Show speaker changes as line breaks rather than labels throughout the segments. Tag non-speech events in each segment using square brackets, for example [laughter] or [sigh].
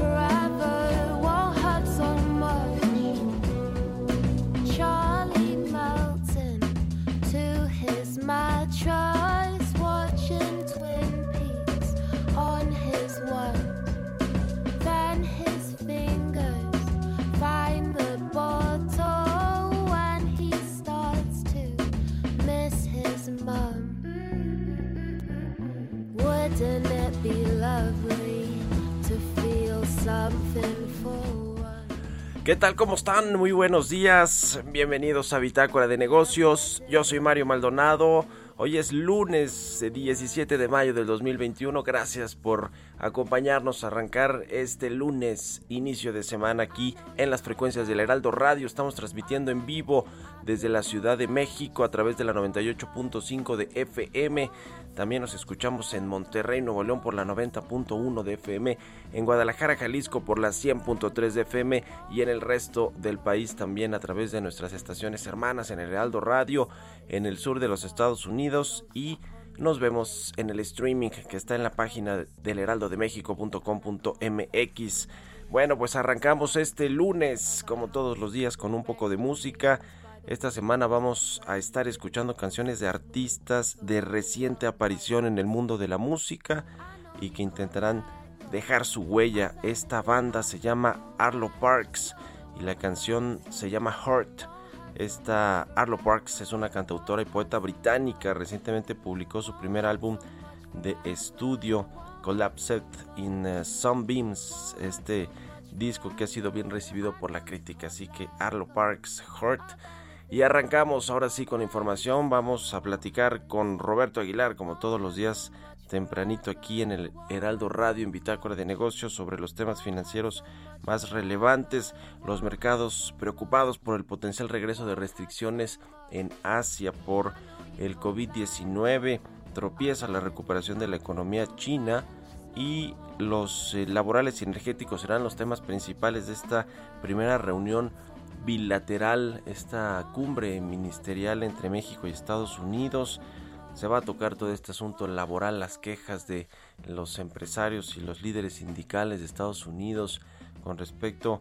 for
¿Qué tal? ¿Cómo están? Muy buenos días. Bienvenidos a Bitácora de Negocios. Yo soy Mario Maldonado. Hoy es lunes eh, 17 de mayo del 2021. Gracias por acompañarnos a arrancar este lunes, inicio de semana aquí en las frecuencias del Heraldo Radio. Estamos transmitiendo en vivo desde la Ciudad de México a través de la 98.5 de FM. También nos escuchamos en Monterrey, Nuevo León por la 90.1 de FM, en Guadalajara, Jalisco por la 100.3 de FM y en el resto del país también a través de nuestras estaciones hermanas en el Heraldo Radio, en el sur de los Estados Unidos y nos vemos en el streaming que está en la página del heraldodemexico.com.mx. Bueno, pues arrancamos este lunes, como todos los días, con un poco de música. Esta semana vamos a estar escuchando canciones de artistas de reciente aparición en el mundo de la música y que intentarán dejar su huella. Esta banda se llama Arlo Parks y la canción se llama Heart. Esta Arlo Parks es una cantautora y poeta británica. Recientemente publicó su primer álbum de estudio, Collapsed in uh, Sunbeams. Este disco que ha sido bien recibido por la crítica. Así que Arlo Parks, Heart. Y arrancamos ahora sí con información. Vamos a platicar con Roberto Aguilar, como todos los días tempranito aquí en el Heraldo Radio en Bitácora de Negocios sobre los temas financieros más relevantes, los mercados preocupados por el potencial regreso de restricciones en Asia por el COVID-19, tropieza la recuperación de la economía china y los eh, laborales y energéticos serán los temas principales de esta primera reunión bilateral, esta cumbre ministerial entre México y Estados Unidos se va a tocar todo este asunto laboral, las quejas de los empresarios y los líderes sindicales de Estados Unidos con respecto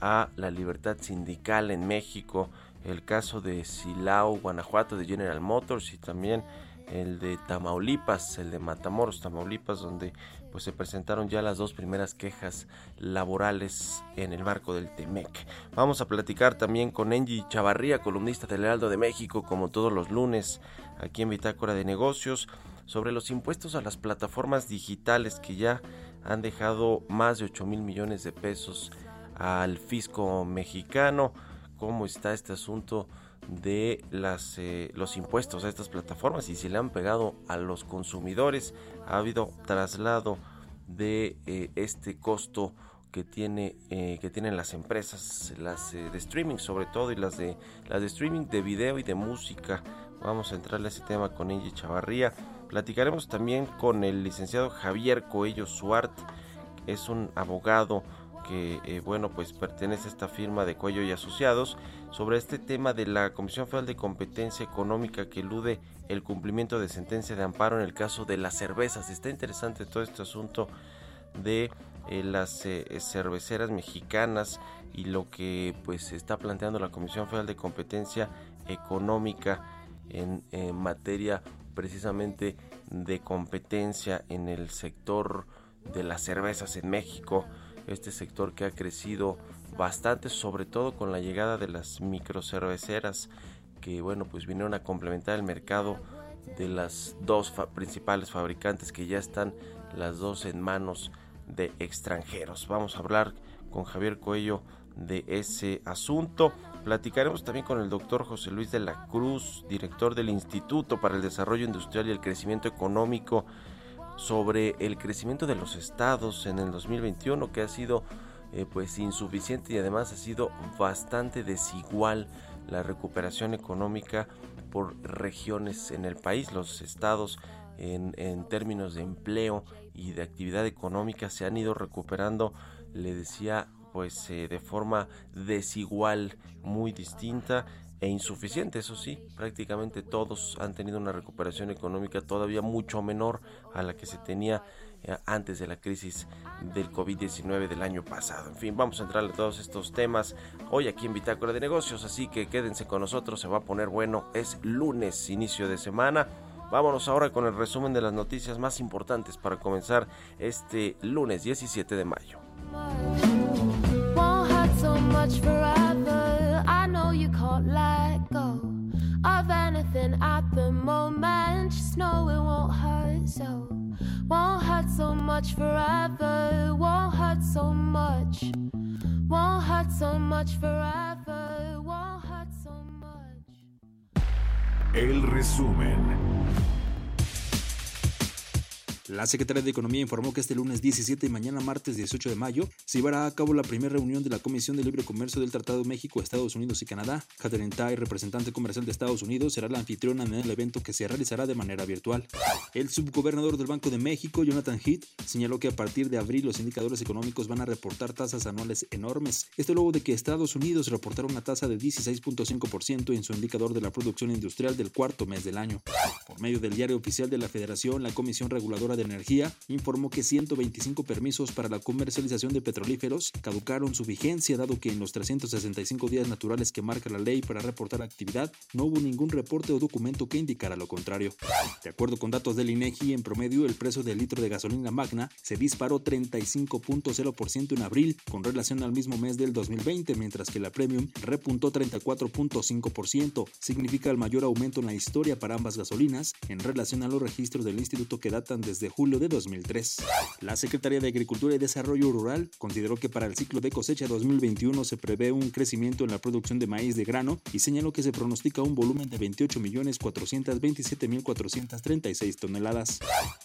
a la libertad sindical en México, el caso de Silao, Guanajuato, de General Motors y también el de Tamaulipas, el de Matamoros, Tamaulipas, donde pues se presentaron ya las dos primeras quejas laborales en el marco del TEMEC. Vamos a platicar también con Angie Chavarría, columnista del Heraldo de México, como todos los lunes, aquí en Bitácora de Negocios, sobre los impuestos a las plataformas digitales que ya han dejado más de 8 mil millones de pesos al fisco mexicano. ¿Cómo está este asunto? de eh, los impuestos a estas plataformas y si le han pegado a los consumidores. Ha habido traslado de eh, este costo que tiene eh, que tienen las empresas las de streaming sobre todo y las de las de streaming de video y de música vamos a entrarle a ese tema con Angie Chavarría platicaremos también con el licenciado Javier Coello Suart es un abogado que eh, bueno pues pertenece a esta firma de Cuello y Asociados sobre este tema de la Comisión Federal de Competencia Económica que elude el cumplimiento de sentencia de amparo en el caso de las cervezas. Está interesante todo este asunto de eh, las eh, cerveceras mexicanas y lo que pues está planteando la Comisión Federal de Competencia Económica en, materia precisamente de competencia en el sector de las cervezas en México, este sector que ha crecido bastante, sobre todo con la llegada de las microcerveceras que bueno, pues vinieron a complementar el mercado de las dos principales fabricantes que ya están las dos en manos de extranjeros. Vamos a hablar con Javier Coello de ese asunto. Platicaremos también con el doctor José Luis de la Cruz, director del Instituto para el Desarrollo Industrial y el Crecimiento Económico, sobre el crecimiento de los estados en el 2021 que ha sido eh, pues insuficiente y además ha sido bastante desigual la recuperación económica por regiones en el país. Los estados en, términos de empleo y de actividad económica se han ido recuperando, le decía, pues eh, de forma desigual, muy distinta e insuficiente, eso sí, prácticamente todos han tenido una recuperación económica todavía mucho menor a la que se tenía eh, antes de la crisis del COVID-19 del año pasado. En fin, vamos a entrarle a todos estos temas hoy aquí en Bitácora de Negocios, así que quédense con nosotros, se va a poner bueno, es lunes, inicio de semana. Vámonos ahora con el resumen de las noticias más importantes para comenzar este lunes 17 de mayo.
much forever. I know you can't let go of anything at the moment. Just know it
won't hurt so. Won't hurt so much forever. Won't hurt so much. Won't hurt so much forever. Won't hurt so much.
El resumen.
La Secretaría de Economía informó que este lunes 17 y mañana martes 18 de mayo se llevará a cabo la primera reunión de la Comisión de Libre Comercio del Tratado México, Estados Unidos y Canadá. Catherine Tai, representante comercial de Estados Unidos, será la anfitriona en el evento que se realizará de manera virtual. El subgobernador del Banco de México, Jonathan Heath, señaló que a partir de abril los indicadores económicos van a reportar tasas anuales enormes. Esto luego de que Estados Unidos reportara una tasa de 16.5% en su indicador de la producción industrial del cuarto mes del año. Por medio del diario oficial de la Federación, la Comisión Reguladora de Energía informó que 125 permisos para la comercialización de petrolíferos caducaron su vigencia dado que en los 365 días naturales que marca la ley para reportar actividad no hubo ningún reporte o documento que indicara lo contrario. De acuerdo con datos del INEGI, en promedio el precio del litro de gasolina magna se disparó 35.0% en abril con relación al mismo mes del 2020, mientras que la premium repuntó 34.5%. Significa el mayor aumento en la historia para ambas gasolinas en relación a los registros del instituto que datan desde julio de 2003. La Secretaría de Agricultura y Desarrollo Rural consideró que para el ciclo de cosecha 2021 se prevé un crecimiento en la producción de maíz de grano y señaló que se pronostica un volumen de 28.427.436 toneladas.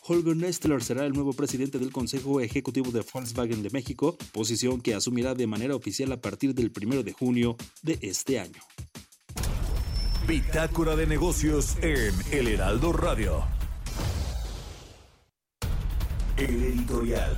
Holger Nestler será el nuevo presidente del Consejo Ejecutivo de Volkswagen de México, posición que asumirá de manera oficial a partir del 1 de junio de este año.
Bitácora de negocios en El Heraldo Radio. El editorial.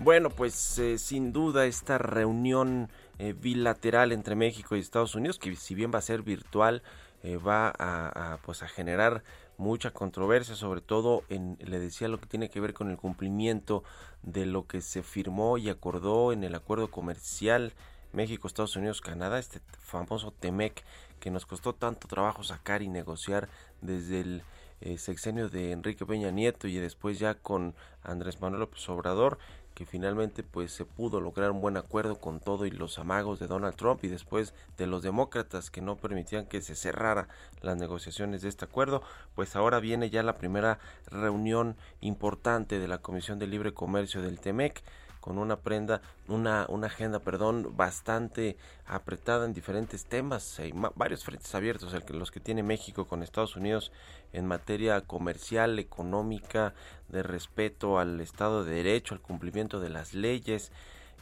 Bueno, pues eh, sin duda esta reunión eh, bilateral entre México y Estados Unidos, que si bien va a ser virtual, eh, va a, pues a generar mucha controversia, sobre todo en, le decía, lo que tiene que ver con el cumplimiento de lo que se firmó y acordó en el acuerdo comercial México, Estados Unidos, Canadá, este famoso TEMEC que nos costó tanto trabajo sacar y negociar desde el eh, sexenio de Enrique Peña Nieto y después ya con Andrés Manuel López Obrador que finalmente pues se pudo lograr un buen acuerdo con todo y los amagos de Donald Trump y después de los demócratas que no permitían que se cerrara las negociaciones de este acuerdo, pues ahora viene ya la primera reunión importante de la Comisión de Libre Comercio del TEMEC con una prenda, una, una agenda, perdón, bastante apretada en diferentes temas. Hay varios frentes abiertos, el que, los que tiene México con Estados Unidos en materia comercial, económica, de respeto al Estado de Derecho, al cumplimiento de las leyes.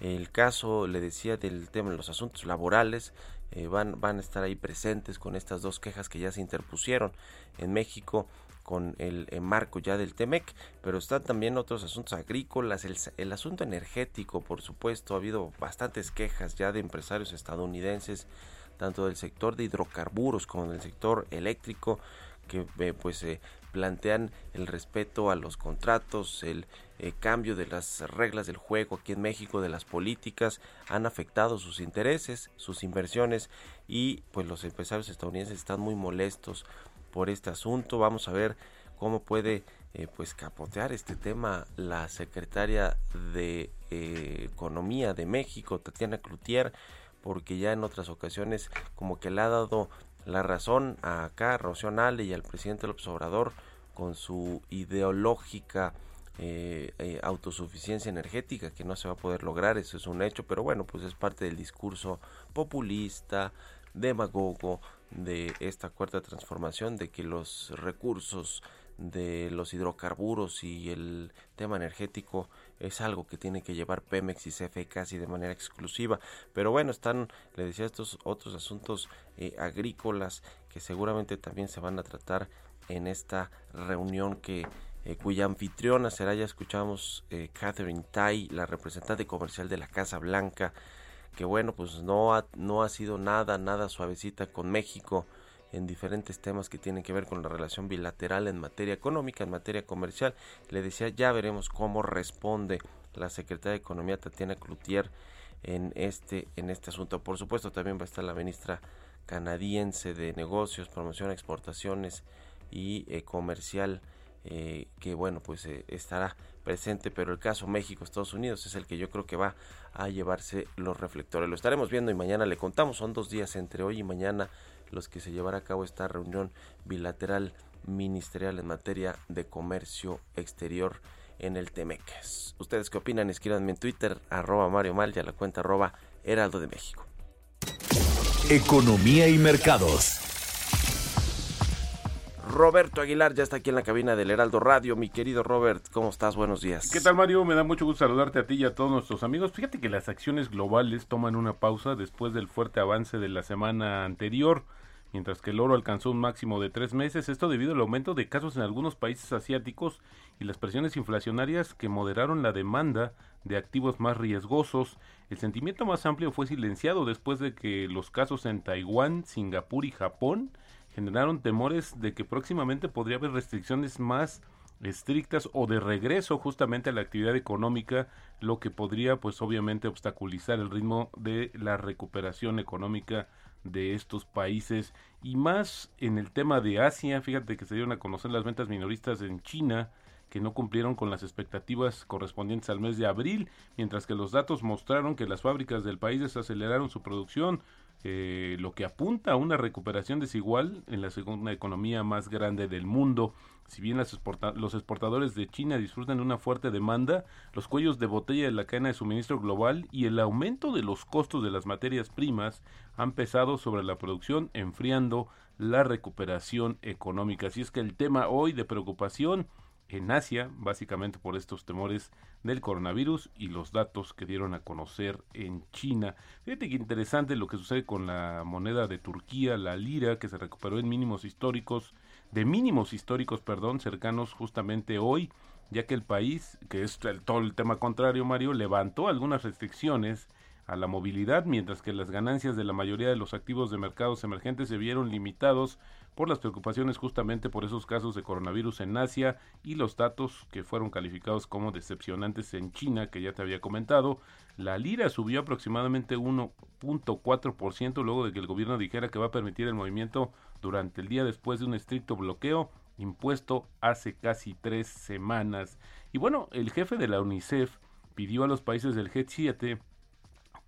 El caso, le decía, del tema de los asuntos laborales, eh, van, van a estar ahí presentes con estas dos quejas que ya se interpusieron en México con el, marco ya del TEMEC, pero están también otros asuntos agrícolas, el, asunto energético, por supuesto, ha habido bastantes quejas ya de empresarios estadounidenses, tanto del sector de hidrocarburos como del sector eléctrico, que eh, pues eh, plantean el respeto a los contratos, el eh, cambio de las reglas del juego aquí en México, de las políticas, han afectado sus intereses, sus inversiones y pues los empresarios estadounidenses están muy molestos por este asunto. Vamos a ver cómo puede eh, pues capotear este tema la secretaria de eh, Economía de México, Tatiana Cloutier, porque ya en otras ocasiones como que le ha dado la razón a acá Rocío Nale y al presidente López Obrador con su ideológica eh, eh, autosuficiencia energética que no se va a poder lograr, eso es un hecho, pero bueno, pues es parte del discurso populista, demagogo de esta cuarta transformación, de que los recursos de los hidrocarburos y el tema energético es algo que tiene que llevar Pemex y CFE casi de manera exclusiva. Pero bueno, están, le decía, estos otros asuntos eh, agrícolas que seguramente también se van a tratar en esta reunión que eh, cuya anfitriona será, ya escuchamos, eh, Catherine Tai, la representante comercial de la Casa Blanca, que bueno, pues no ha, no ha sido nada, nada suavecita con México en diferentes temas que tienen que ver con la relación bilateral en materia económica, en materia comercial. Le decía, ya veremos cómo responde la secretaria de Economía Tatiana Cloutier en este, en este asunto. Por supuesto, también va a estar la ministra canadiense de Negocios, Promoción, Exportaciones y eh, Comercial, eh, que bueno, pues eh, estará presente, pero el caso México-Estados Unidos es el que yo creo que va a llevarse los reflectores. Lo estaremos viendo y mañana le contamos, son dos días entre hoy y mañana los que se llevará a cabo esta reunión bilateral ministerial en materia de comercio exterior en el Temeques. ¿Ustedes qué opinan? Escríbanme en Twitter, arroba Mario Mal y a la cuenta arroba Heraldo de México.
Economía y mercados.
Roberto Aguilar ya está aquí en la cabina del Heraldo Radio. Mi querido Robert, ¿cómo estás? Buenos días.
¿Qué tal, Mario? Me da mucho gusto saludarte a ti y a todos nuestros amigos. Fíjate que las acciones globales toman una pausa después del fuerte avance de la semana anterior mientras que el oro alcanzó un máximo de tres meses, esto debido al aumento de casos en algunos países asiáticos y las presiones inflacionarias que moderaron la demanda de activos más riesgosos. El sentimiento más amplio fue silenciado después de que los casos en Taiwán, Singapur y Japón generaron temores de que próximamente podría haber restricciones más estrictas o de regreso justamente a la actividad económica, lo que podría pues obviamente obstaculizar el ritmo de la recuperación económica de estos países. Y más en el tema de Asia, fíjate que se dieron a conocer las ventas minoristas en China que no cumplieron con las expectativas correspondientes al mes de abril, mientras que los datos mostraron que las fábricas del país desaceleraron su producción, eh, lo que apunta a una recuperación desigual en la segunda economía más grande del mundo. Si bien los exportadores de China disfrutan de una fuerte demanda, los cuellos de botella de la cadena de suministro global y el aumento de los costos de las materias primas han pesado sobre la producción, enfriando la recuperación económica. Así es que el tema hoy de preocupación en Asia, básicamente por estos temores del coronavirus y los datos que dieron a conocer en China. Fíjate que interesante lo que sucede con la moneda de Turquía, la lira, que se recuperó en mínimos históricos, de mínimos históricos, perdón, cercanos justamente hoy, ya que el país, que es todo el tema contrario, Mario, levantó algunas restricciones a la movilidad, mientras que las ganancias de la mayoría de los activos de mercados emergentes se vieron limitados por las preocupaciones justamente por esos casos de coronavirus en Asia y los datos que fueron calificados como decepcionantes en China, que ya te había comentado. La lira subió aproximadamente 1.4% luego de que el gobierno dijera que va a permitir el movimiento durante el día después de un estricto bloqueo impuesto hace casi tres semanas. Y bueno, el jefe de la UNICEF pidió a los países del G7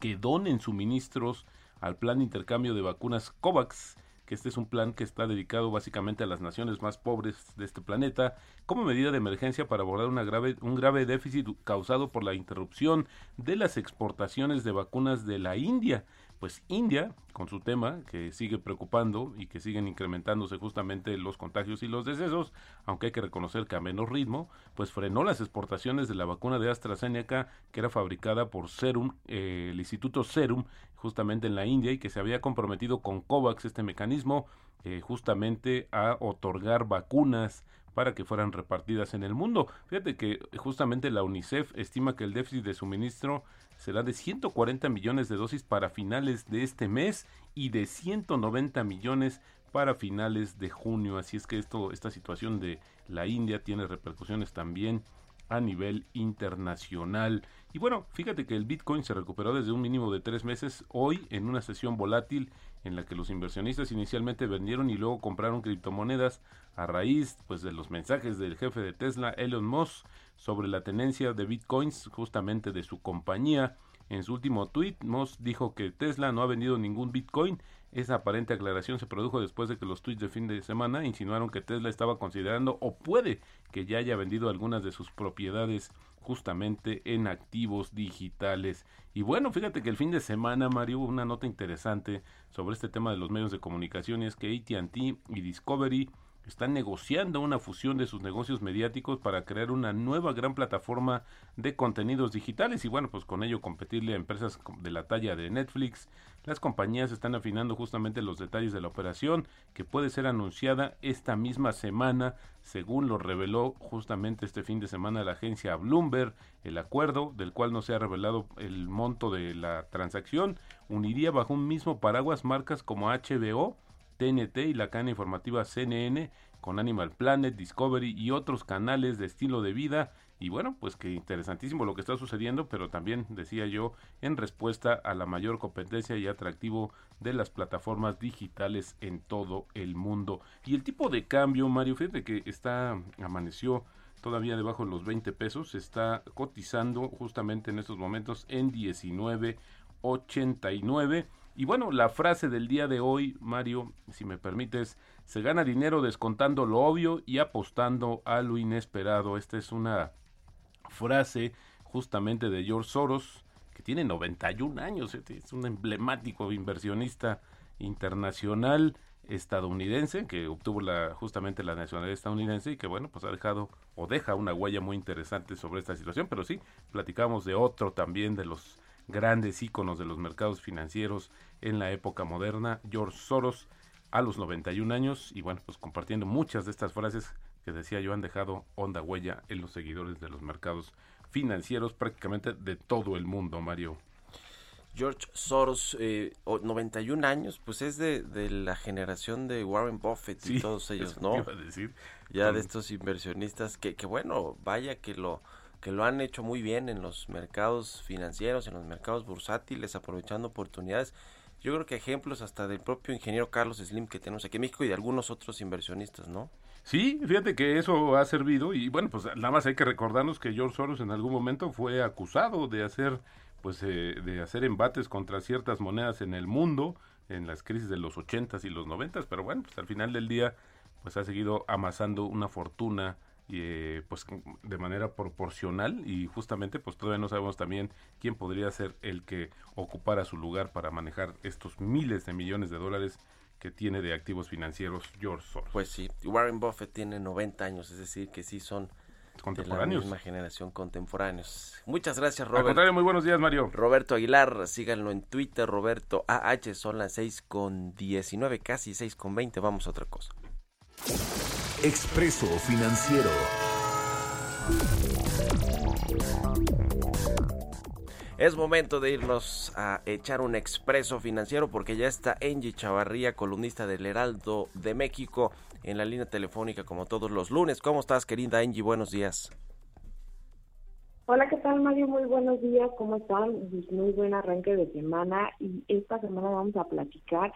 que donen suministros al plan de intercambio de vacunas COVAX que este es un plan que está dedicado básicamente a las naciones más pobres de este planeta como medida de emergencia para abordar un grave déficit causado por la interrupción de las exportaciones de vacunas de la India pues India, con su tema, que sigue preocupando y que siguen incrementándose justamente los contagios y los decesos, aunque hay que reconocer que a menos ritmo, pues frenó las exportaciones de la vacuna de AstraZeneca, que era fabricada por Serum, eh, el Instituto Serum, justamente en la India, y que se había comprometido con COVAX, este mecanismo, eh, justamente a otorgar vacunas para que fueran repartidas en el mundo. Fíjate que justamente la UNICEF estima que el déficit de suministro será de 140 millones de dosis para finales de este mes y de 190 millones para finales de junio. Así es que esto, esta situación de la India tiene repercusiones también a nivel internacional. Y bueno, fíjate que el Bitcoin se recuperó desde un mínimo de tres meses hoy en una sesión volátil en la que los inversionistas inicialmente vendieron y luego compraron criptomonedas a raíz pues de los mensajes del jefe de Tesla Elon Musk sobre la tenencia de bitcoins justamente de su compañía. En su último tweet, Musk dijo que Tesla no ha vendido ningún bitcoin esa aparente aclaración se produjo después de que los tweets de fin de semana insinuaron que Tesla estaba considerando o puede que ya haya vendido algunas de sus propiedades justamente en activos digitales. Y bueno, fíjate que el fin de semana, Mario, hubo una nota interesante sobre este tema de los medios de comunicación es que ATT y Discovery están negociando una fusión de sus negocios mediáticos para crear una nueva gran plataforma de contenidos digitales y bueno, pues con ello competirle a empresas de la talla de Netflix. Las compañías están afinando justamente los detalles de la operación que puede ser anunciada esta misma semana, según lo reveló justamente este fin de semana la agencia Bloomberg. El acuerdo, del cual no se ha revelado el monto de la transacción, uniría bajo un mismo paraguas marcas como HBO, TNT y la cadena informativa CNN con Animal Planet, Discovery y otros canales de estilo de vida. Y bueno, pues que interesantísimo lo que está sucediendo, pero también decía yo en respuesta a la mayor competencia y atractivo de las plataformas digitales en todo el mundo. Y el tipo de cambio, Mario, fíjate que está, amaneció todavía debajo de los 20 pesos, está cotizando justamente en estos momentos en 19.89 y bueno, la frase del día de hoy, Mario, si me permites, se gana dinero descontando lo obvio y apostando a lo inesperado. Esta es una frase justamente de George Soros, que tiene 91 años, es un emblemático inversionista internacional estadounidense que obtuvo la justamente la nacionalidad estadounidense y que bueno pues ha dejado o deja una huella muy interesante sobre esta situación pero sí platicamos de otro también de los grandes íconos de los mercados financieros en la época moderna, George Soros, a los 91 años, y bueno, pues compartiendo muchas de estas frases que decía yo han dejado honda huella en los seguidores de los mercados financieros prácticamente de todo el mundo, Mario.
George Soros, eh, 91 años, pues es de, la generación de Warren Buffett y todos [laughs] ellos, ¿no?
decir.
Ya de estos inversionistas que, que bueno, vaya que lo que lo han hecho muy bien en los mercados financieros, en los mercados bursátiles, aprovechando oportunidades. Yo creo que ejemplos hasta del propio ingeniero Carlos Slim que tenemos aquí en México y de algunos otros inversionistas, ¿no?
Sí, fíjate que eso ha servido y bueno, pues nada más hay que recordarnos que George Soros en algún momento fue acusado de hacer pues eh, de hacer embates contra ciertas monedas en el mundo en las crisis de los 80s y los 90s, pero bueno, pues al final del día pues ha seguido amasando una fortuna eh, pues de manera proporcional y justamente pues todavía no sabemos también quién podría ser el que ocupara su lugar para manejar estos miles de millones de dólares que tiene de activos financieros George Soros.
Pues sí, Warren Buffett tiene 90 años, es decir, que sí son
contemporáneos.
De la misma generación contemporáneos. Muchas gracias, Roberto.
Al muy buenos días, Mario.
Roberto Aguilar, síganlo en Twitter, Roberto AH, son las 6 con 19, casi 6 con 20, vamos a otra cosa.
Expreso Financiero.
Es momento de irnos a echar un expreso financiero porque ya está Angie Chavarría, columnista del Heraldo de México, en la línea telefónica como todos los lunes. ¿Cómo estás, querida Angie? Buenos días.
Hola, ¿qué tal, Mario? Muy buenos días. ¿Cómo están? Muy buen arranque de semana y esta semana vamos a platicar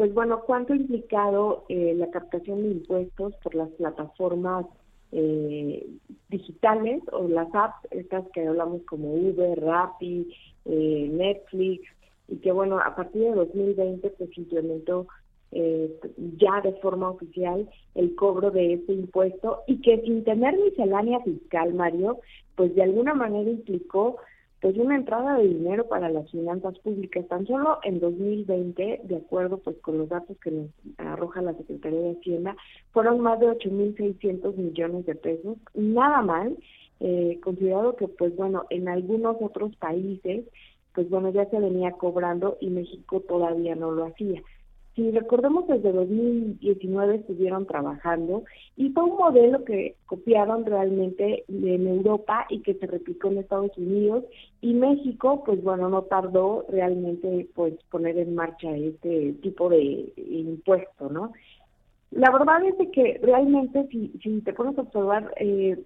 pues bueno, ¿cuánto ha implicado eh, la captación de impuestos por las plataformas eh, digitales o las apps, estas que hablamos como Uber, Rappi, eh, Netflix, y que bueno, a partir de 2020 pues implementó ya de forma oficial el cobro de este impuesto y que sin tener miscelánea fiscal, Mario, pues de alguna manera implicó pues una entrada de dinero para las finanzas públicas. Tan solo en 2020, de acuerdo pues con los datos que nos arroja la Secretaría de Hacienda, fueron más de 8.600 millones de pesos. Nada mal, eh, considerado que pues bueno, en algunos otros países, pues bueno, ya se venía cobrando y México todavía no lo hacía. Si recordemos, desde 2019 estuvieron trabajando y fue un modelo que copiaron realmente en Europa y que se replicó en Estados Unidos y México, pues bueno, no tardó realmente pues poner en marcha este tipo de impuesto, ¿no? La verdad es que realmente si, si te pones a observar, eh,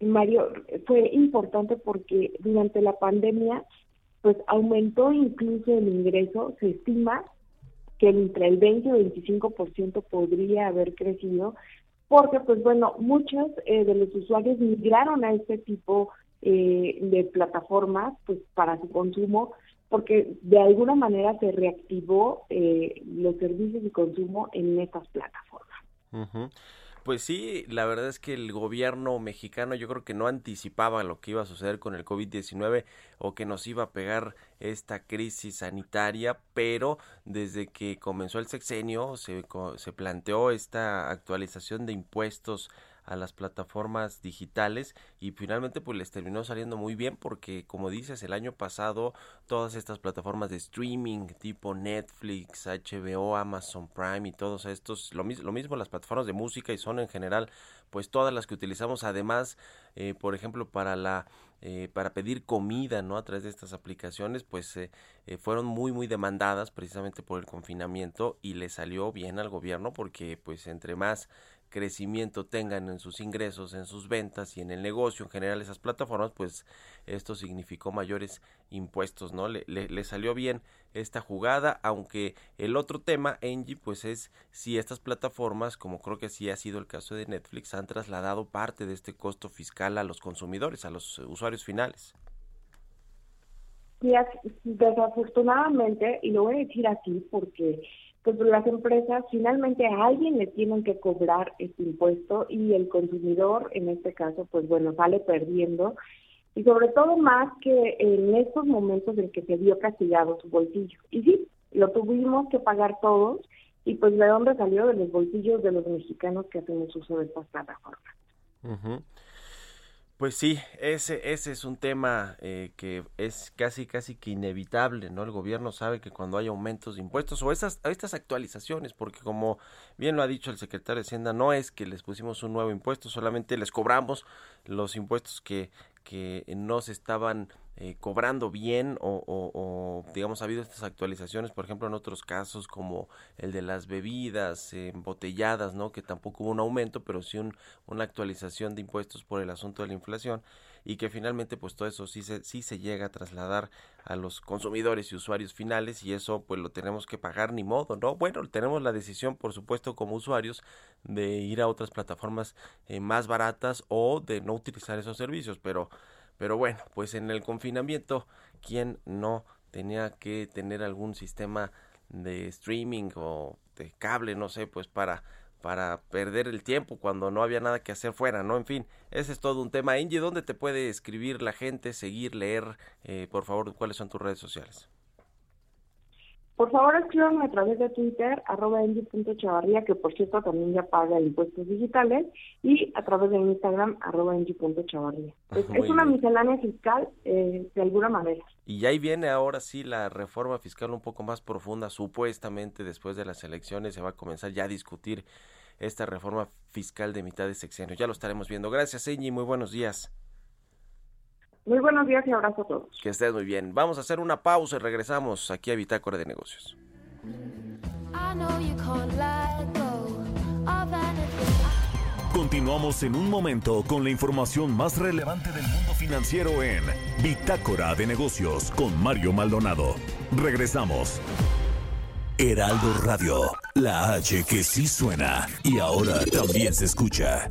Mario, fue importante porque durante la pandemia pues aumentó incluso el ingreso, se estima que entre el 20 y el 25% podría haber crecido, porque pues bueno, muchos eh, de los usuarios migraron a este tipo eh, de plataformas pues para su consumo, porque de alguna manera se reactivó eh, los servicios de consumo en estas plataformas.
Pues sí, la verdad es que el gobierno mexicano yo creo que no anticipaba lo que iba a suceder con el COVID-19 o que nos iba a pegar esta crisis sanitaria, pero desde que comenzó el sexenio se, se planteó esta actualización de impuestos a las plataformas digitales y finalmente pues les terminó saliendo muy bien porque como dices el año pasado todas estas plataformas de streaming tipo Netflix, HBO, Amazon Prime y todos estos lo, lo mismo las plataformas de música y son en general pues todas las que utilizamos además eh, por ejemplo para la eh, para pedir comida no a través de estas aplicaciones pues eh, fueron muy muy demandadas precisamente por el confinamiento y le salió bien al gobierno porque pues entre más crecimiento tengan en sus ingresos, en sus ventas y en el negocio en general esas plataformas, pues esto significó mayores impuestos, ¿no? Le, le, salió bien esta jugada, aunque el otro tema, Engie, pues es si estas plataformas, como creo que sí ha sido el caso de Netflix, han trasladado parte de este costo fiscal a los consumidores, a los usuarios finales.
Sí, desafortunadamente, y lo voy a decir así porque pues las empresas finalmente a alguien le tienen que cobrar este impuesto y el consumidor en este caso pues bueno sale perdiendo. Y sobre todo más que en estos momentos en que se vio castigado su bolsillo. Y sí lo tuvimos que pagar todos y pues de dónde salió de los bolsillos de los mexicanos que hacemos uso de estas plataformas.
Pues sí, ese, ese es un tema eh, que es casi, casi que inevitable, ¿no? El gobierno sabe que cuando hay aumentos de impuestos o estas, estas actualizaciones, porque como bien lo ha dicho el secretario de Hacienda, no es que les pusimos un nuevo impuesto, solamente les cobramos los impuestos que, que no se estaban eh, cobrando bien o, digamos ha habido estas actualizaciones por ejemplo en otros casos como el de las bebidas embotelladas no que tampoco hubo un aumento pero sí una actualización de impuestos por el asunto de la inflación y que finalmente pues todo eso sí se, sí se llega a trasladar a los consumidores y usuarios finales y eso pues lo tenemos que pagar ni modo, ¿no? Bueno, tenemos la decisión por supuesto como usuarios de ir a otras plataformas eh, más baratas o de no utilizar esos servicios, pero pero bueno, pues en el confinamiento, ¿quién no tenía que tener algún sistema de streaming o de cable, no sé, pues para para perder el tiempo cuando no había nada que hacer fuera, ¿no? En fin, ese es todo un tema. Angie, ¿dónde te puede escribir la gente, seguir, leer? Eh, por favor, ¿cuáles son tus redes sociales?
Por favor, escríbanme a través de Twitter, arroba chavarría, que por cierto también ya paga impuestos digitales, y a través de Instagram, arroba chavarría. Es, es una miscelánea fiscal eh, de alguna manera.
Y ahí viene ahora sí la reforma fiscal un poco más profunda, supuestamente después de las elecciones se va a comenzar ya a discutir esta reforma fiscal de mitad de sexenio. Ya lo estaremos viendo. Gracias, Eñi, muy buenos días.
Muy buenos días y abrazo a todos.
Que estés muy bien. Vamos a hacer una pausa y regresamos aquí a Bitácora de Negocios.
Continuamos en un momento con la información más relevante del mundo financiero en Bitácora de Negocios con Mario Maldonado. Regresamos. Heraldo Radio, la H que sí suena y ahora también se escucha.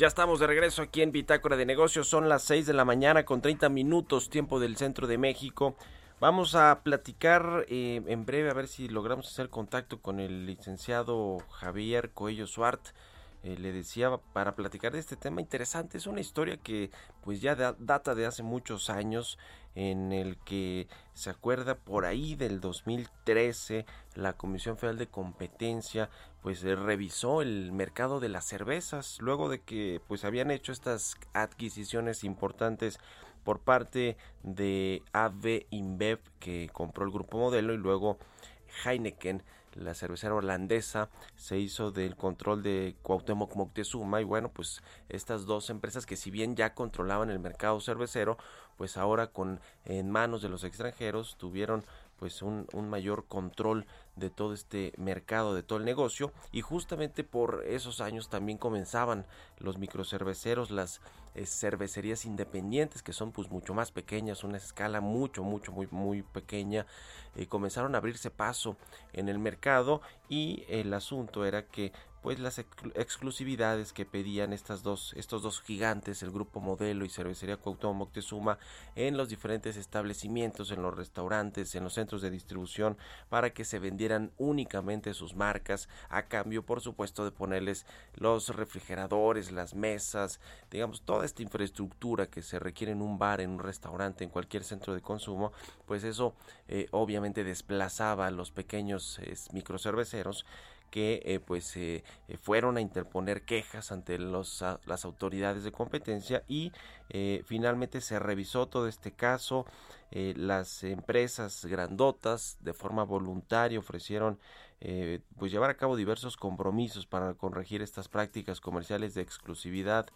Ya estamos de regreso aquí en Bitácora de Negocios. Son las 6 de la mañana con 30 minutos tiempo del centro de México. Vamos a platicar eh, en breve a ver si logramos hacer contacto con el licenciado Javier Coello Suart, eh, le decía para platicar de este tema interesante. Es una historia que pues ya data de hace muchos años en el que se acuerda por ahí del 2013 la Comisión Federal de Competencia pues revisó el mercado de las cervezas luego de que pues habían hecho estas adquisiciones importantes por parte de AB InBev que compró el grupo modelo y luego Heineken la cervecera holandesa se hizo del control de Cuauhtémoc Moctezuma y bueno pues estas dos empresas que si bien ya controlaban el mercado cervecero pues ahora con en manos de los extranjeros tuvieron pues un, un, mayor control de todo este mercado, de todo el negocio. Y justamente por esos años también comenzaban los microcerveceros, las cervecerías independientes que son pues mucho más pequeñas, una escala mucho, mucho, muy, muy pequeña, eh, comenzaron a abrirse paso en el mercado y el asunto era que pues las exclusividades que pedían estas dos, estos dos gigantes, el grupo Modelo y Cervecería Cuauhtémoc Moctezuma, en los diferentes establecimientos, en los restaurantes, en los centros de distribución, para que se vendieran únicamente sus marcas, a cambio, por supuesto, de ponerles los refrigeradores, las mesas, digamos, toda esta infraestructura que se requiere en un bar, en un restaurante, en cualquier centro de consumo, pues eso eh, obviamente desplazaba a los pequeños microcerveceros que eh, pues eh, fueron a interponer quejas ante los, las autoridades de competencia y eh, finalmente se revisó todo este caso las empresas grandotas de forma voluntaria ofrecieron pues llevar a cabo diversos compromisos para corregir estas prácticas comerciales de exclusividad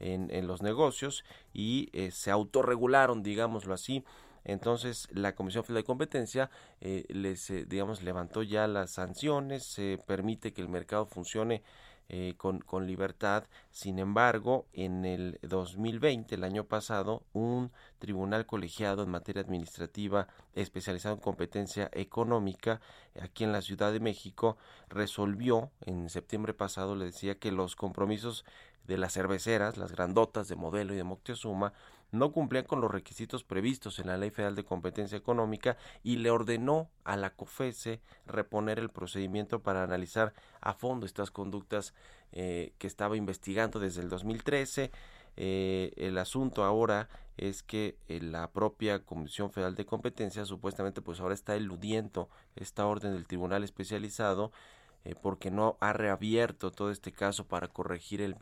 en, en los negocios y se autorregularon digámoslo así. Entonces la Comisión Federal de Competencia eh, les, eh, digamos, levantó ya las sanciones, se permite que el mercado funcione eh, con, con, libertad. Sin embargo, en el 2020, el año pasado, un tribunal colegiado en materia administrativa especializado en competencia económica aquí en la Ciudad de México resolvió en septiembre pasado, le decía que los compromisos de las cerveceras, las grandotas de modelo y de Moctezuma, no cumplían con los requisitos previstos en la Ley Federal de Competencia Económica y le ordenó a la COFESE reponer el procedimiento para analizar a fondo estas conductas eh, que estaba investigando desde el 2013. Eh, el asunto ahora es que eh, la propia Comisión Federal de Competencia supuestamente pues ahora está eludiendo esta orden del Tribunal Especializado eh, porque no ha reabierto todo este caso para corregir el,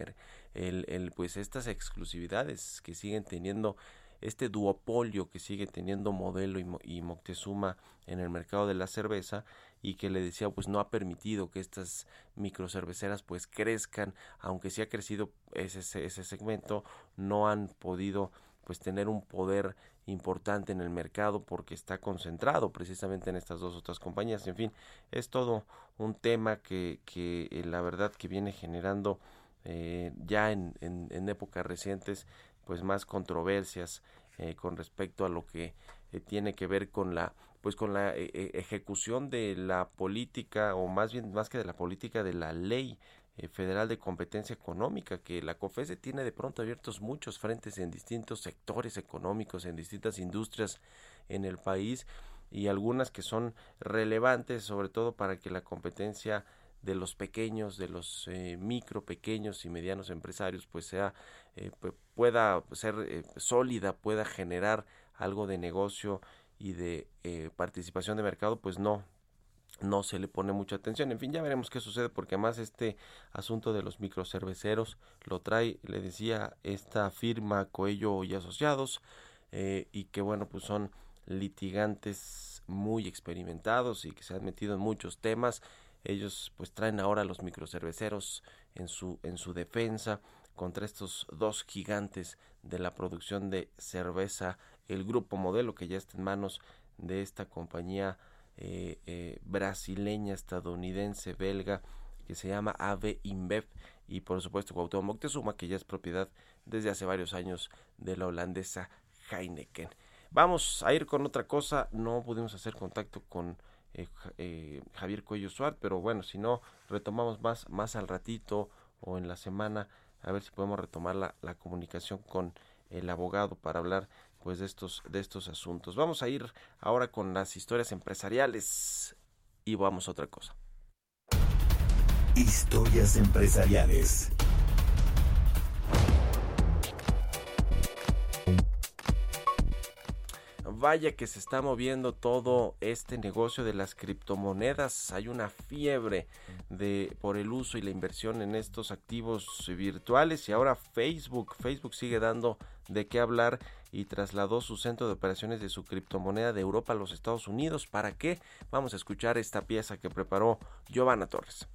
el, el, pues estas exclusividades que siguen teniendo este duopolio que sigue teniendo Modelo y, y, Moctezuma en el mercado de la cerveza y que le decía pues no ha permitido que estas microcerveceras pues crezcan aunque sí ha crecido ese, ese segmento no han podido pues tener un poder importante en el mercado porque está concentrado precisamente en estas dos otras compañías. En fin, es todo un tema que, que eh, la verdad que viene generando eh, ya en, en, épocas recientes pues más controversias eh, con respecto a lo que tiene que ver con la pues con la ejecución de la política o más bien más que de la política de la ley eh, federal de Competencia Económica, que la COFESE tiene de pronto abiertos muchos frentes en distintos sectores económicos, en distintas industrias en el país y algunas que son relevantes sobre todo para que la competencia de los pequeños, de los eh, micro, pequeños y medianos empresarios, pues sea, eh, pueda ser sólida, pueda generar algo de negocio y de participación de mercado, pues no, no se le pone mucha atención. En fin, ya veremos qué sucede porque además este asunto de los microcerveceros lo trae, le decía, esta firma Coello y Asociados eh, y que bueno, pues son litigantes muy experimentados y que se han metido en muchos temas. Ellos pues traen ahora a los microcerveceros en su, en su defensa contra estos dos gigantes de la producción de cerveza, el grupo modelo que ya está en manos de esta compañía eh, eh, brasileña, estadounidense, belga, que se llama AVE InBev y por supuesto Cuauhtémoc Moctezuma, que ya es propiedad desde hace varios años de la holandesa Heineken. Vamos a ir con otra cosa, no pudimos hacer contacto con eh, Javier Cuello Suárez, pero bueno, si no, retomamos más, más al ratito o en la semana, a ver si podemos retomar la, la comunicación con el abogado para hablar pues de estos de estos asuntos. Vamos a ir ahora con las historias empresariales y vamos a otra cosa.
Historias empresariales.
Vaya que se está moviendo todo este negocio de las criptomonedas. Hay una fiebre de por el uso y la inversión en estos activos virtuales y ahora Facebook, Facebook sigue dando de qué hablar y trasladó su centro de operaciones de su criptomoneda de Europa a los Estados Unidos. ¿Para qué? Vamos a escuchar esta pieza que preparó Giovanna Torres.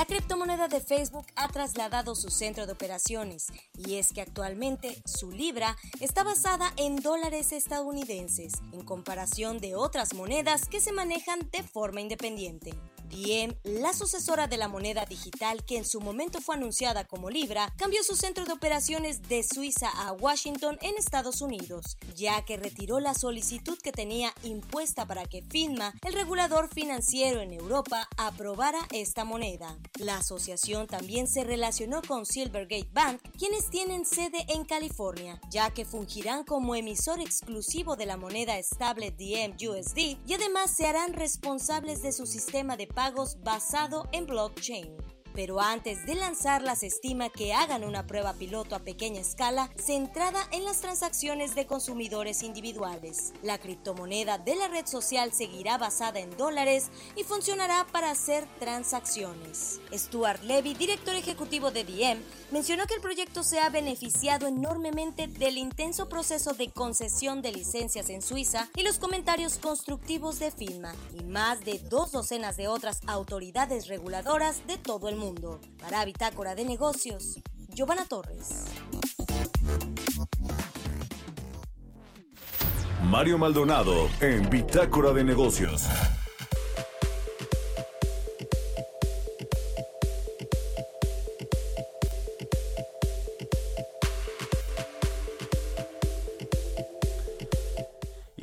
La criptomoneda de Facebook ha trasladado su centro de operaciones y es que actualmente su libra está basada en dólares estadounidenses en comparación de otras monedas que se manejan de forma independiente. Diem, la sucesora de la moneda digital que en su momento fue anunciada como Libra, cambió su centro de operaciones de Suiza a Washington en Estados Unidos, ya que retiró la solicitud que tenía impuesta para que FINMA, el regulador financiero en Europa, aprobara esta moneda. La asociación también se relacionó con Silvergate Bank, quienes tienen sede en California, ya que fungirán como emisor exclusivo de la moneda estable Diem USD y además se harán responsables de su sistema de pagos basado en blockchain pero antes de lanzarla se estima que hagan una prueba piloto a pequeña escala centrada en las transacciones de consumidores individuales. La criptomoneda de la red social seguirá basada en dólares y funcionará para hacer transacciones. Stuart Levy, director ejecutivo de Diem, mencionó que el proyecto se ha beneficiado enormemente del intenso proceso de concesión de licencias en Suiza y los comentarios constructivos de FINMA y más de dos docenas de otras autoridades reguladoras de todo el mundo. Para Bitácora de Negocios, Giovanna Torres.
Mario Maldonado en Bitácora de Negocios.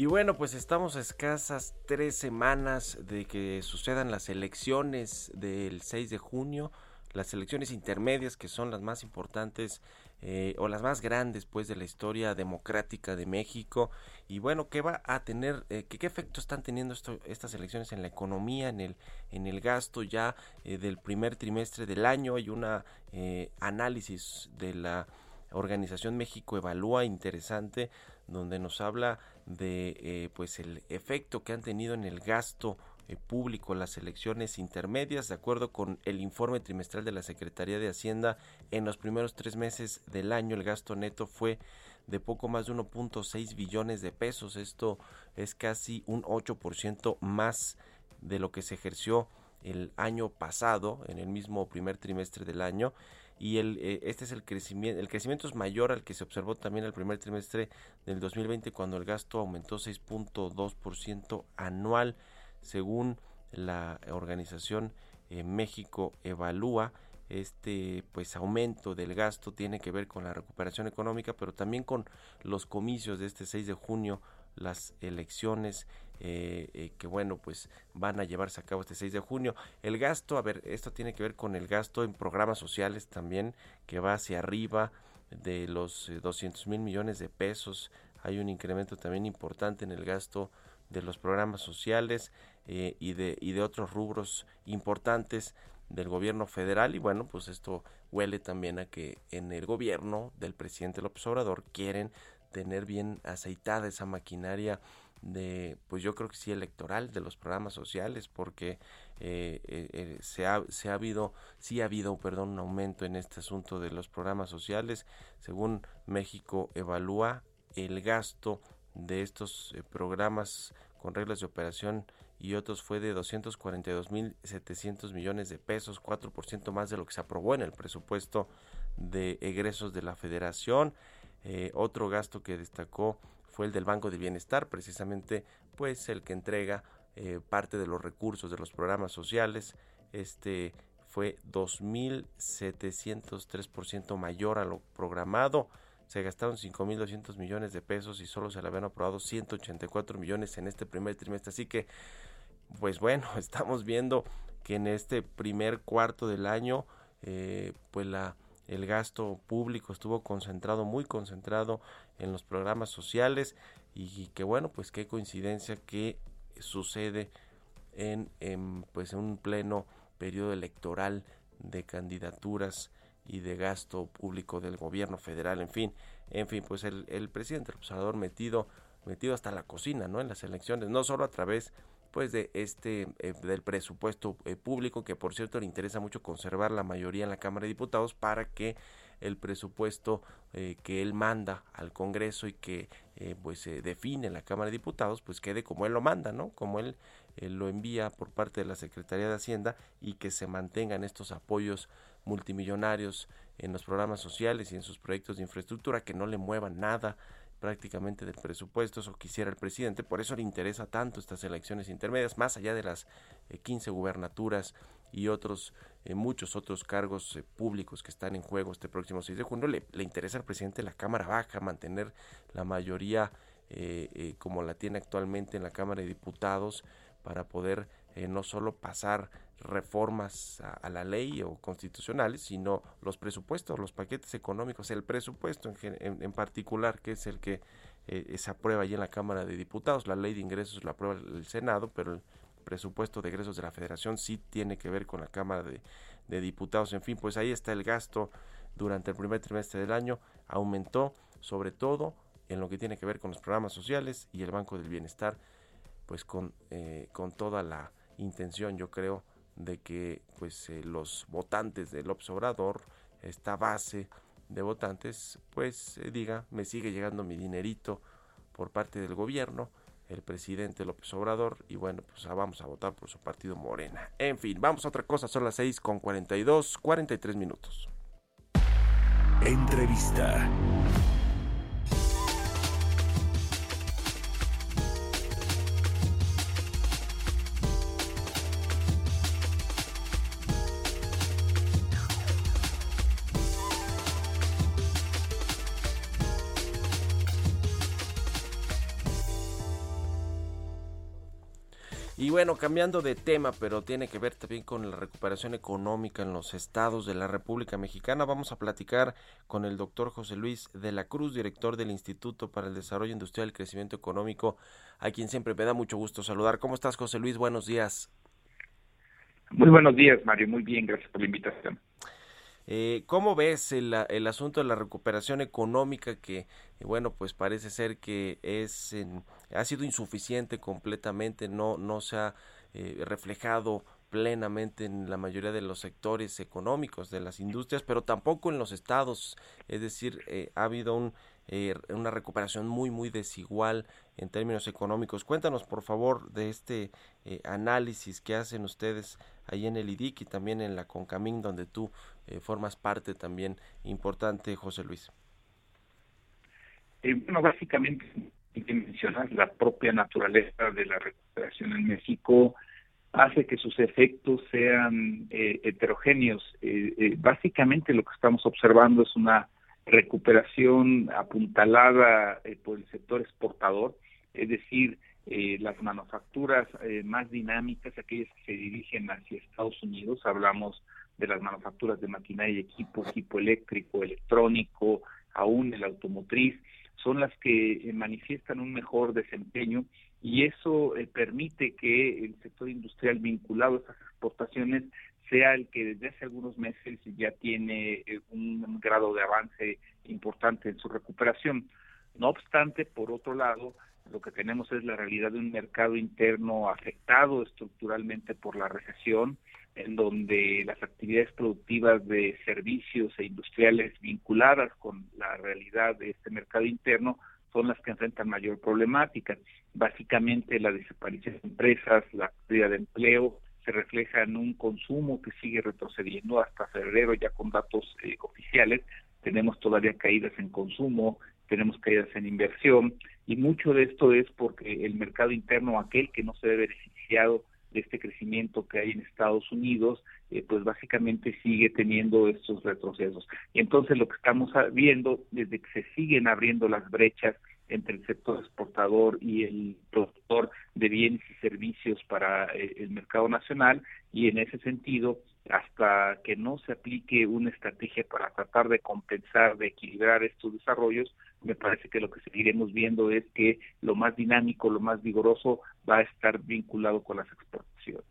Bueno, pues estamos a escasas tres semanas de que sucedan las elecciones del 6 de junio, las elecciones intermedias que son las más importantes eh, o las más grandes pues de la historia democrática de México. Y bueno qué va a tener eh, qué, efecto están teniendo esto, estas elecciones en la economía en el en el gasto ya eh, del primer trimestre del año hay una análisis de la organización México Evalúa interesante donde nos habla de eh, pues el efecto que han tenido en el gasto eh, público las elecciones intermedias. De acuerdo con el informe trimestral de la Secretaría de Hacienda en los primeros tres meses del año el gasto neto fue de poco más de 1.6 billones de pesos. Esto es casi un 8% más de lo que se ejerció el año pasado en el mismo primer trimestre del año y el, eh, este es el crecimiento, el crecimiento es mayor al que se observó también el primer trimestre del 2020 cuando el gasto aumentó 6.2% anual según la organización eh, México Evalúa. Este pues aumento del gasto tiene que ver con la recuperación económica pero también con los comicios de este 6 de junio las elecciones eh, eh, que bueno pues van a llevarse a cabo este 6 de junio. El gasto a ver esto tiene que ver con el gasto en programas sociales también que va hacia arriba de los 200 eh, mil millones de pesos. Hay un incremento también importante en el gasto de los programas sociales y de y de otros rubros importantes del gobierno federal. Y bueno pues esto huele también a que en el gobierno del presidente López Obrador quieren tener bien aceitada esa maquinaria de pues yo creo que sí electoral de los programas sociales porque eh, eh, eh, se, ha, se ha habido sí ha habido perdón un aumento en este asunto de los programas sociales según México evalúa el gasto de estos programas con reglas de operación y otros fue de 242.700 millones de pesos, 4% más de lo que se aprobó en el presupuesto de egresos de la federación. Otro gasto que destacó fue el del Banco de Bienestar, precisamente pues el que entrega eh, parte de los recursos de los programas sociales. Este fue 2.703% mayor a lo programado. Se gastaron 5.200 millones de pesos y solo se le habían aprobado 184 millones en este primer trimestre. Así que, pues bueno, [laughs] estamos viendo que en este primer cuarto del año, eh, pues la el gasto público estuvo concentrado, muy concentrado en los programas sociales y que bueno, pues qué coincidencia que sucede en, pues en un pleno periodo electoral de candidaturas y de gasto público del gobierno federal, en fin, en fin, pues el, el presidente, el observador metido, metido hasta la cocina, ¿no? En las elecciones, no solo a través pues de este eh, del presupuesto eh, público que por cierto le interesa mucho conservar la mayoría en la Cámara de Diputados para que el presupuesto eh, que él manda al Congreso y que pues se define en la Cámara de Diputados pues quede como él lo manda no como él lo envía por parte de la Secretaría de Hacienda y que se mantengan estos apoyos multimillonarios en los programas sociales y en sus proyectos de infraestructura que no le muevan nada prácticamente del presupuesto, eso quisiera el presidente, por eso le interesa tanto estas elecciones intermedias, más allá de las 15 eh, gubernaturas y otros, eh, muchos otros cargos eh, públicos que están en juego este próximo 6 de junio, le, le interesa al presidente la Cámara Baja mantener la mayoría como la tiene actualmente en la Cámara de Diputados para poder no solo pasar reformas a, la ley o constitucionales, sino los presupuestos, los paquetes económicos, el presupuesto en, en, particular, que es el que eh, se aprueba allí en la Cámara de Diputados. La ley de ingresos la aprueba el Senado, pero el presupuesto de egresos de la Federación sí tiene que ver con la Cámara de, de Diputados. En fin, pues ahí está el gasto durante el primer trimestre del año, aumentó sobre todo en lo que tiene que ver con los programas sociales y el Banco del Bienestar, pues con, eh, con toda la intención, yo creo, de que pues eh, los votantes del Obrador, esta base de votantes, pues eh, diga, me sigue llegando mi dinerito por parte del gobierno, el presidente López Obrador, y bueno, pues ah, vamos a votar por su partido Morena. En fin, vamos a otra cosa, son las 6 con 42, 43 minutos.
Entrevista.
Bueno, cambiando de tema, pero tiene que ver también con la recuperación económica en los estados de la República Mexicana, vamos a platicar con el doctor José Luis de la Cruz, director del Instituto para el Desarrollo Industrial y Crecimiento Económico, a quien siempre me da mucho gusto saludar. ¿Cómo estás, José Luis? Buenos días.
Muy buenos días, Mario. Muy bien, gracias por la invitación.
Eh, ¿Cómo ves el, asunto de la recuperación económica que, eh, bueno, pues parece ser que es ha sido insuficiente completamente, no, no se ha eh, reflejado plenamente en la mayoría de los sectores económicos de las industrias, pero tampoco en los estados. Es decir, ha habido un, una recuperación muy, muy desigual en términos económicos. Cuéntanos, por favor, de este análisis que hacen ustedes ahí en el IDIC y también en la CONCAMIN, donde tú eh, formas parte también importante, José Luis.
Eh, bueno, básicamente, mencionas la propia naturaleza de la recuperación en México hace que sus efectos sean eh, heterogéneos. básicamente lo que estamos observando es una recuperación apuntalada por el sector exportador, es decir, las manufacturas más dinámicas, aquellas que se dirigen hacia Estados Unidos, hablamos de las manufacturas de maquinaria y equipo, equipo eléctrico, electrónico, aún el automotriz, son las que eh, manifiestan un mejor desempeño y eso eh, permite que el sector industrial vinculado a estas exportaciones sea el que desde hace algunos meses ya tiene eh, un grado de avance importante en su recuperación. No obstante, por otro lado, lo que tenemos es la realidad de un mercado interno afectado estructuralmente por la recesión, en donde las actividades productivas de servicios e industriales vinculadas con la realidad de este mercado interno son las que enfrentan mayor problemática. Básicamente la desaparición de empresas, la pérdida de empleo, se refleja en un consumo que sigue retrocediendo hasta febrero ya con datos eh, oficiales. Tenemos todavía caídas en consumo, tenemos caídas en inversión y mucho de esto es porque el mercado interno, aquel que no se ve beneficiado de este crecimiento que hay en Estados Unidos, eh, pues básicamente sigue teniendo estos retrocesos. Y entonces lo que estamos viendo desde que se siguen abriendo las brechas entre el sector exportador y el productor de bienes y servicios para eh, el mercado nacional y en ese sentido hasta que no se aplique una estrategia para tratar de compensar, de equilibrar estos desarrollos, me parece que lo que seguiremos viendo es que lo más dinámico, lo más vigoroso va a estar vinculado con las exportaciones.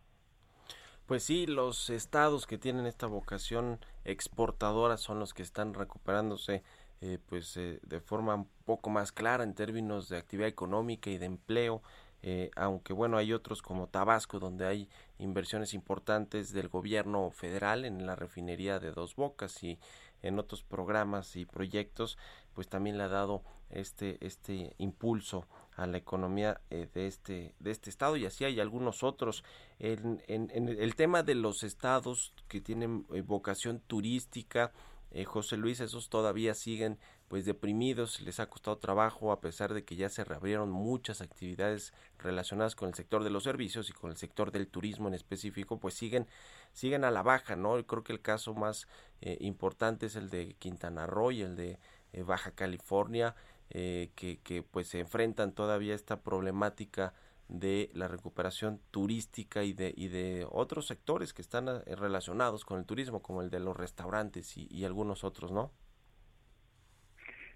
Pues sí, los estados que tienen esta vocación exportadora son los que están recuperándose eh, pues eh, de forma un poco más clara en términos de actividad económica y de empleo eh, aunque bueno hay otros como Tabasco donde hay inversiones importantes del gobierno federal en la refinería de Dos Bocas y en otros programas y proyectos pues también le ha dado este este impulso a la economía eh, de este de este estado y así hay algunos otros en, en, en el tema de los estados que tienen eh, vocación turística eh, José Luis, esos todavía siguen pues deprimidos, les ha costado trabajo a pesar de que ya se reabrieron muchas actividades relacionadas con el sector de los servicios y con el sector del turismo en específico, pues siguen siguen a la baja, ¿no? Creo que el caso más eh, importante es el de Quintana Roo y el de eh, Baja California, que, que pues se enfrentan todavía esta problemática de la recuperación turística y de, y de otros sectores que están eh, relacionados con el turismo, como el de los restaurantes y, algunos otros, ¿no?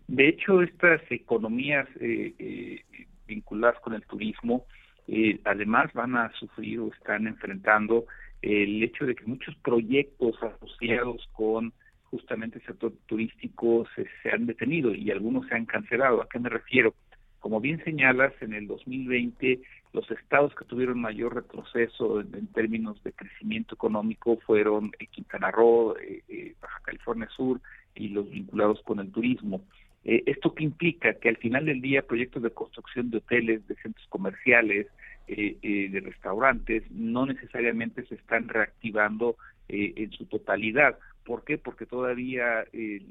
De hecho, estas economías eh, eh, vinculadas con el turismo, además van a sufrir o están enfrentando el hecho de que muchos proyectos asociados con justamente el sector turístico se, han detenido y algunos se han cancelado. ¿A qué me refiero? Como bien señalas, en el 2020 los estados que tuvieron mayor retroceso en, términos de crecimiento económico fueron eh, Quintana Roo, eh, eh, Baja California Sur y los vinculados con el turismo. ¿Esto que implica? Que al final del día proyectos de construcción de hoteles, de centros comerciales, de restaurantes, no necesariamente se están reactivando en su totalidad. ¿Por qué? Porque todavía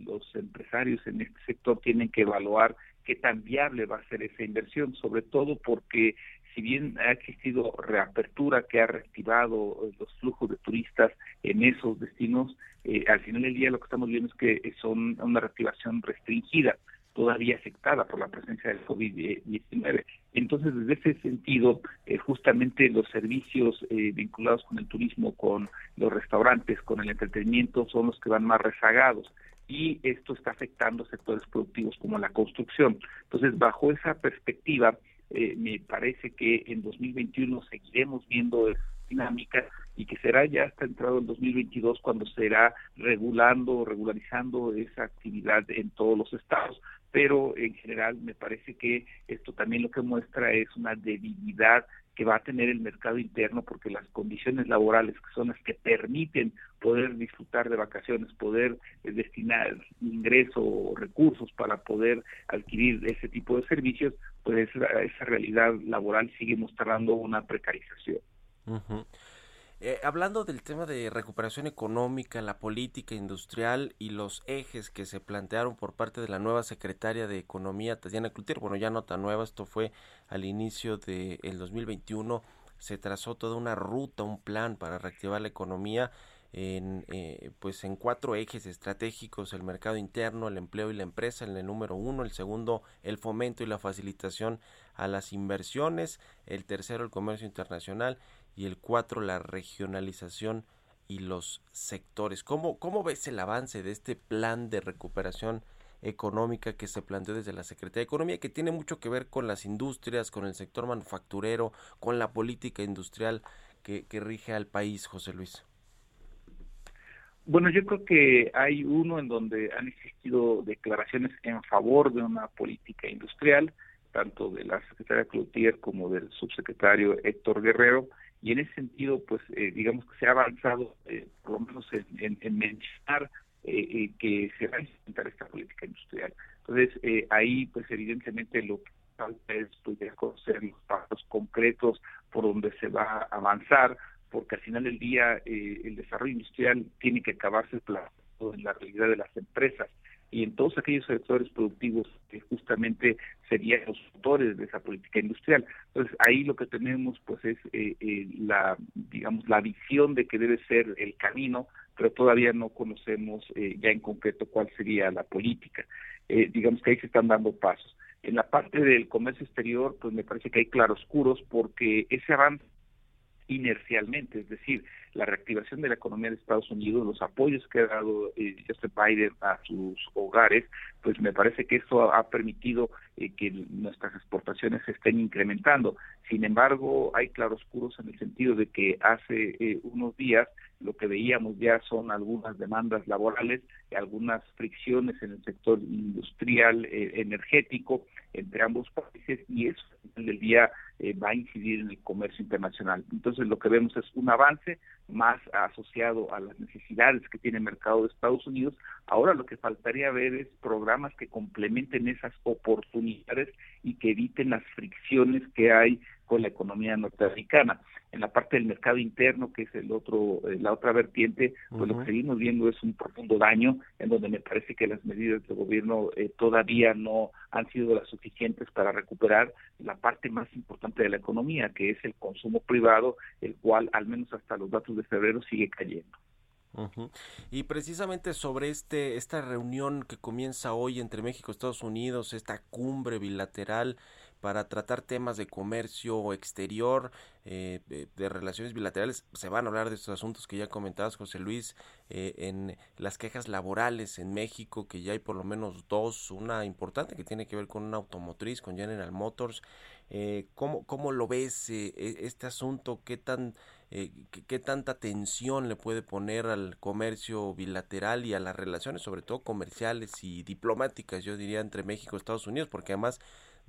los empresarios en este sector tienen que evaluar qué tan viable va a ser esa inversión, sobre todo porque si bien ha existido reapertura que ha reactivado eh, los flujos de turistas en esos destinos, eh, al final del día lo que estamos viendo es que son una reactivación restringida, todavía afectada por la presencia del COVID-19. Entonces, desde ese sentido, eh, justamente los servicios vinculados con el turismo, con los restaurantes, con el entretenimiento, son los que van más rezagados y esto está afectando sectores productivos como la construcción. Entonces, bajo esa perspectiva, eh, me parece que en 2021 seguiremos viendo dinámica y que será ya hasta entrado el 2022 cuando será regulando, regularizando esa actividad en todos los estados. Pero en general me parece que esto también lo que muestra es una debilidad que va a tener el mercado interno porque las condiciones laborales que son las que permiten poder disfrutar de vacaciones, poder eh, destinar ingreso o recursos para poder adquirir ese tipo de servicios, pues esa, realidad laboral sigue mostrando una precarización.
Eh, hablando del tema de recuperación económica, la política industrial y los ejes que se plantearon por parte de la nueva secretaria de Economía, Tatiana Cloutier, bueno, ya no tan nueva, esto fue al inicio del de 2021, se trazó toda una ruta, un plan para reactivar la economía en, eh, pues en cuatro ejes estratégicos, el mercado interno, el empleo y la empresa, en el número uno, el segundo, el fomento y la facilitación a las inversiones, el tercero, el comercio internacional y el 4 la regionalización y los sectores. ¿Cómo, ¿Cómo ves el avance de este plan de recuperación económica que se planteó desde la Secretaría de Economía, que tiene mucho que ver con las industrias, con el sector manufacturero, con la política industrial que, que rige al país, José Luis?
Bueno, yo creo que hay uno en donde han existido declaraciones en favor de una política industrial, tanto de la secretaria Cloutier como del subsecretario Héctor Guerrero, y en ese sentido, pues eh, digamos que se ha avanzado, eh, por lo menos en, mencionar eh, que se va a implementar esta política industrial. Entonces, ahí, pues evidentemente lo que falta es pues, conocer los pasos concretos por donde se va a avanzar, porque al final del día el desarrollo industrial tiene que acabarse plasmado en la realidad de las empresas y en todos aquellos sectores productivos que justamente serían los motores de esa política industrial. Entonces ahí lo que tenemos pues es eh, eh, la digamos la visión de que debe ser el camino, pero todavía no conocemos eh, ya en concreto cuál sería la política. digamos que ahí se están dando pasos. En la parte del comercio exterior, pues me parece que hay claroscuros porque ese avance inercialmente, es decir, la reactivación de la economía de Estados Unidos, los apoyos que ha dado eh, este Biden a sus hogares, pues me parece que eso ha permitido eh, que nuestras exportaciones estén incrementando. Sin embargo, hay claroscuros en el sentido de que hace eh, unos días lo que veíamos ya son algunas demandas laborales, algunas fricciones en el sector industrial, eh, energético entre ambos países y eso al final día eh, va a incidir en el comercio internacional. Entonces lo que vemos es un avance más asociado a las necesidades que tiene el mercado de Estados Unidos. Ahora lo que faltaría ver es programas que complementen esas oportunidades y que eviten las fricciones que hay con la economía norteamericana. En la parte del mercado interno, que es el otro, eh, la otra vertiente, pues lo que seguimos viendo es un profundo daño, en donde me parece que las medidas del gobierno eh, todavía no han sido las suficientes para recuperar la parte más importante de la economía, que es el consumo privado, el cual, al menos hasta los datos de febrero, sigue cayendo.
Y precisamente sobre este esta reunión que comienza hoy entre México y Estados Unidos, esta cumbre bilateral, para tratar temas de comercio exterior, eh, de, relaciones bilaterales. Se van a hablar de estos asuntos que ya comentabas, José Luis, eh, en las quejas laborales en México, que ya hay por lo menos dos, una importante que tiene que ver con una automotriz, con General Motors. Eh, ¿cómo, ¿Cómo lo ves e, este asunto? ¿Qué tan... qué, tanta tensión le puede poner al comercio bilateral y a las relaciones, sobre todo comerciales y diplomáticas, yo diría, entre México y Estados Unidos, porque además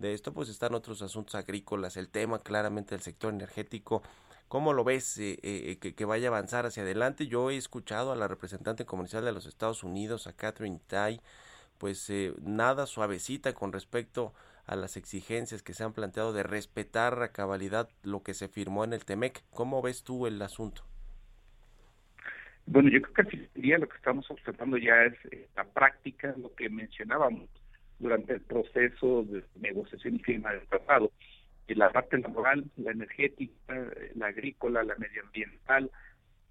de esto, pues están otros asuntos agrícolas, el tema claramente del sector energético. ¿Cómo lo ves eh, eh, que, vaya a avanzar hacia adelante? Yo he escuchado a la representante comercial de los Estados Unidos, a Catherine Tai, pues eh, nada suavecita con respecto a las exigencias que se han planteado de respetar a cabalidad lo que se firmó en el TEMEC. ¿Cómo ves tú el asunto?
Bueno, yo creo que lo que estamos observando ya es la práctica, lo que mencionábamos, durante el proceso de negociación y firma del tratado. En la parte laboral, la energética, la agrícola, la medioambiental,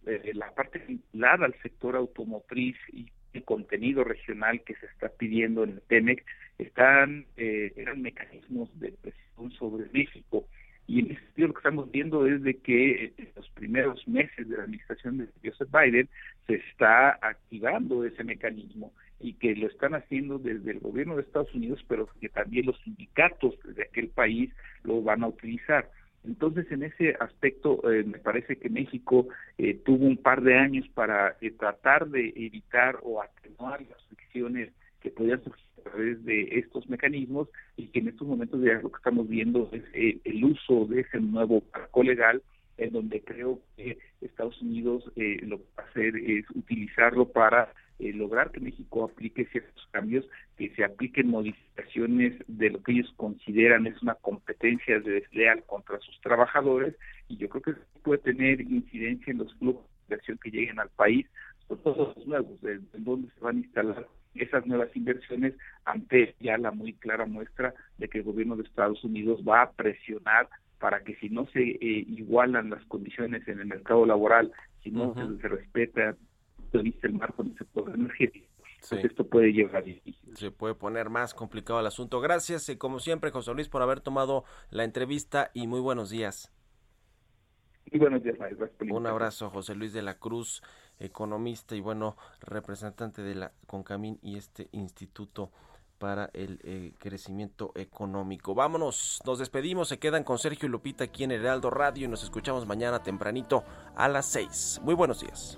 eh, la parte vinculada al sector automotriz y el contenido regional que se está pidiendo en el TEMEC están eh, eran mecanismos de presión sobre México y en ese sentido lo que estamos viendo es de que en los primeros meses de la administración de Joseph Biden se está activando ese mecanismo y que lo están haciendo desde el gobierno de Estados Unidos, pero que también los sindicatos de aquel país lo van a utilizar. Entonces, en ese aspecto, eh, me parece que México eh, tuvo un par de años para eh, tratar de evitar o atenuar las fricciones que podían surgir a través de estos mecanismos y que en estos momentos ya lo que estamos viendo es el uso de ese nuevo marco legal en donde creo que Estados Unidos lo que va a hacer es utilizarlo para eh, lograr que México aplique ciertos cambios, que se apliquen modificaciones de lo que ellos consideran es una competencia desleal contra sus trabajadores y yo creo que puede tener incidencia en los flujos de inversión que lleguen al país, sobre todo los nuevos, en donde se van a instalar esas nuevas inversiones ante ya la muy clara muestra de que el gobierno de Estados Unidos va a presionar para que si no se eh, igualan las condiciones en el mercado laboral, si no se, se respeta el marco del sector energético. Pues esto puede llevar difícil.
Se puede poner más complicado el asunto. Gracias, eh, como siempre, José Luis, por haber tomado la entrevista y muy buenos días.
Y buenos días,
Un abrazo, José Luis de la Cruz, economista y bueno, representante de la CONCAMIN y este instituto para el eh, crecimiento económico. Vámonos, nos despedimos, se quedan con Sergio y Lupita aquí en Heraldo Radio y nos escuchamos mañana tempranito a las 6. Muy buenos días.